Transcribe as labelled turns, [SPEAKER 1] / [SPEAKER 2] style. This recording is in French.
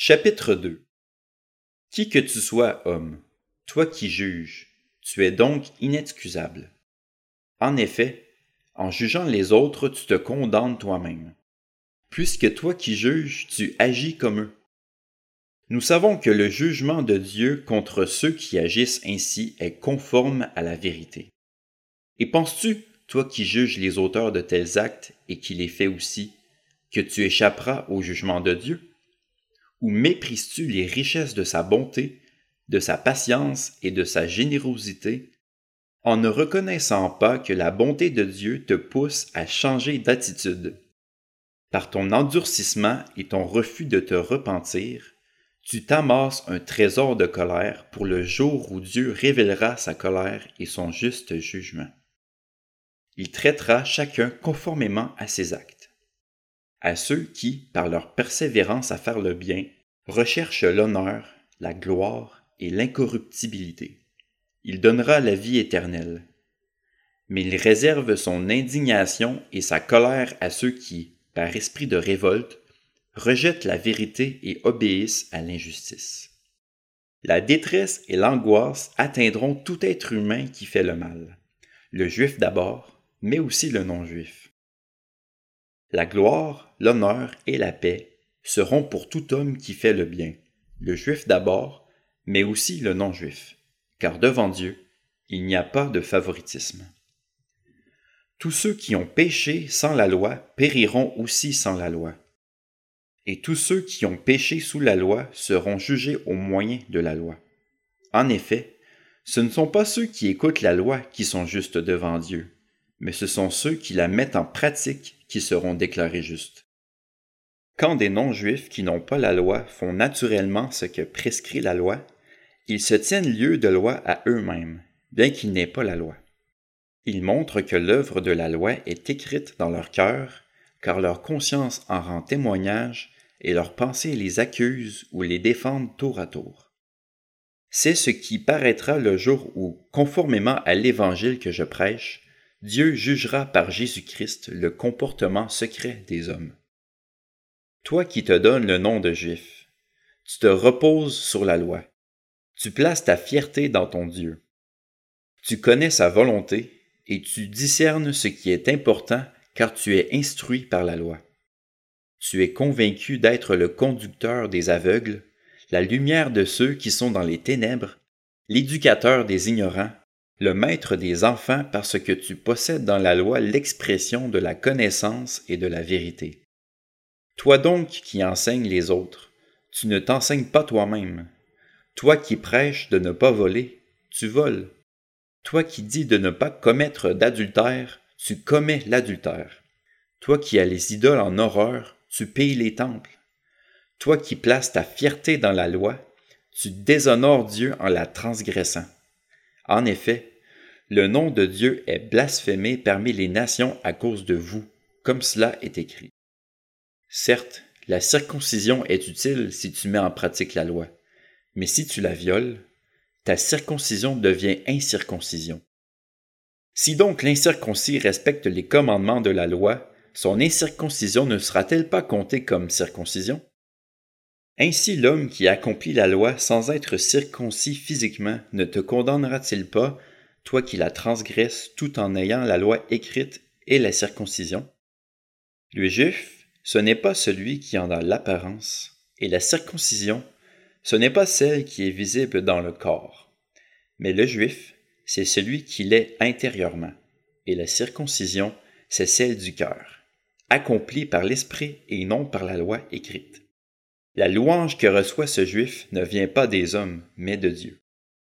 [SPEAKER 1] Chapitre 2 Qui que tu sois, homme, toi qui juges, tu es donc inexcusable. En effet, en jugeant les autres, tu te condamnes toi-même, puisque toi qui juges, tu agis comme eux. Nous savons que le jugement de Dieu contre ceux qui agissent ainsi est conforme à la vérité. Et penses-tu, toi qui juges les auteurs de tels actes et qui les fais aussi, que tu échapperas au jugement de Dieu? Ou méprises-tu les richesses de sa bonté, de sa patience et de sa générosité, en ne reconnaissant pas que la bonté de Dieu te pousse à changer d'attitude? Par ton endurcissement et ton refus de te repentir, tu t'amasses un trésor de colère pour le jour où Dieu révélera sa colère et son juste jugement. Il traitera chacun conformément à ses actes. À ceux qui, par leur persévérance à faire le bien, recherchent l'honneur, la gloire et l'incorruptibilité. Il donnera la vie éternelle. Mais il réserve son indignation et sa colère à ceux qui, par esprit de révolte, rejettent la vérité et obéissent à l'injustice. La détresse et l'angoisse atteindront tout être humain qui fait le mal, le juif d'abord, mais aussi le non-juif. La gloire, l'honneur et la paix seront pour tout homme qui fait le bien, le juif d'abord, mais aussi le non-juif, car devant Dieu, il n'y a pas de favoritisme. Tous ceux qui ont péché sans la loi périront aussi sans la loi et tous ceux qui ont péché sous la loi seront jugés au moyen de la loi. En effet, ce ne sont pas ceux qui écoutent la loi qui sont justes devant Dieu, mais ce sont ceux qui la mettent en pratique qui seront déclarés justes. Quand des non-juifs qui n'ont pas la loi font naturellement ce que prescrit la loi, ils se tiennent lieu de loi à eux-mêmes, bien qu'ils n'aient pas la loi. Ils montrent que l'œuvre de la loi est écrite dans leur cœur, car leur conscience en rend témoignage et leurs pensées les accusent ou les défendent tour à tour. C'est ce qui paraîtra le jour où, conformément à l'évangile que je prêche, Dieu jugera par Jésus-Christ le comportement secret des hommes. Toi qui te donnes le nom de juif, tu te reposes sur la loi, tu places ta fierté dans ton Dieu. Tu connais sa volonté et tu discernes ce qui est important car tu es instruit par la loi. Tu es convaincu d'être le conducteur des aveugles, la lumière de ceux qui sont dans les ténèbres, l'éducateur des ignorants, le maître des enfants parce que tu possèdes dans la loi l'expression de la connaissance et de la vérité. Toi donc qui enseignes les autres, tu ne t'enseignes pas toi-même. Toi qui prêches de ne pas voler, tu voles. Toi qui dis de ne pas commettre d'adultère, tu commets l'adultère. Toi qui as les idoles en horreur, tu payes les temples. Toi qui places ta fierté dans la loi, tu déshonores Dieu en la transgressant. En effet, le nom de Dieu est blasphémé parmi les nations à cause de vous, comme cela est écrit. Certes, la circoncision est utile si tu mets en pratique la loi, mais si tu la violes, ta circoncision devient incirconcision. Si donc l'incirconcis respecte les commandements de la loi, son incirconcision ne sera-t-elle pas comptée comme circoncision? Ainsi l'homme qui accomplit la loi sans être circoncis physiquement ne te condamnera-t-il pas, toi qui la transgresses tout en ayant la loi écrite et la circoncision? Le juif, ce n'est pas celui qui en a l'apparence, et la circoncision, ce n'est pas celle qui est visible dans le corps, mais le juif, c'est celui qui l'est intérieurement, et la circoncision, c'est celle du cœur accompli par l'Esprit et non par la loi écrite. La louange que reçoit ce juif ne vient pas des hommes, mais de Dieu.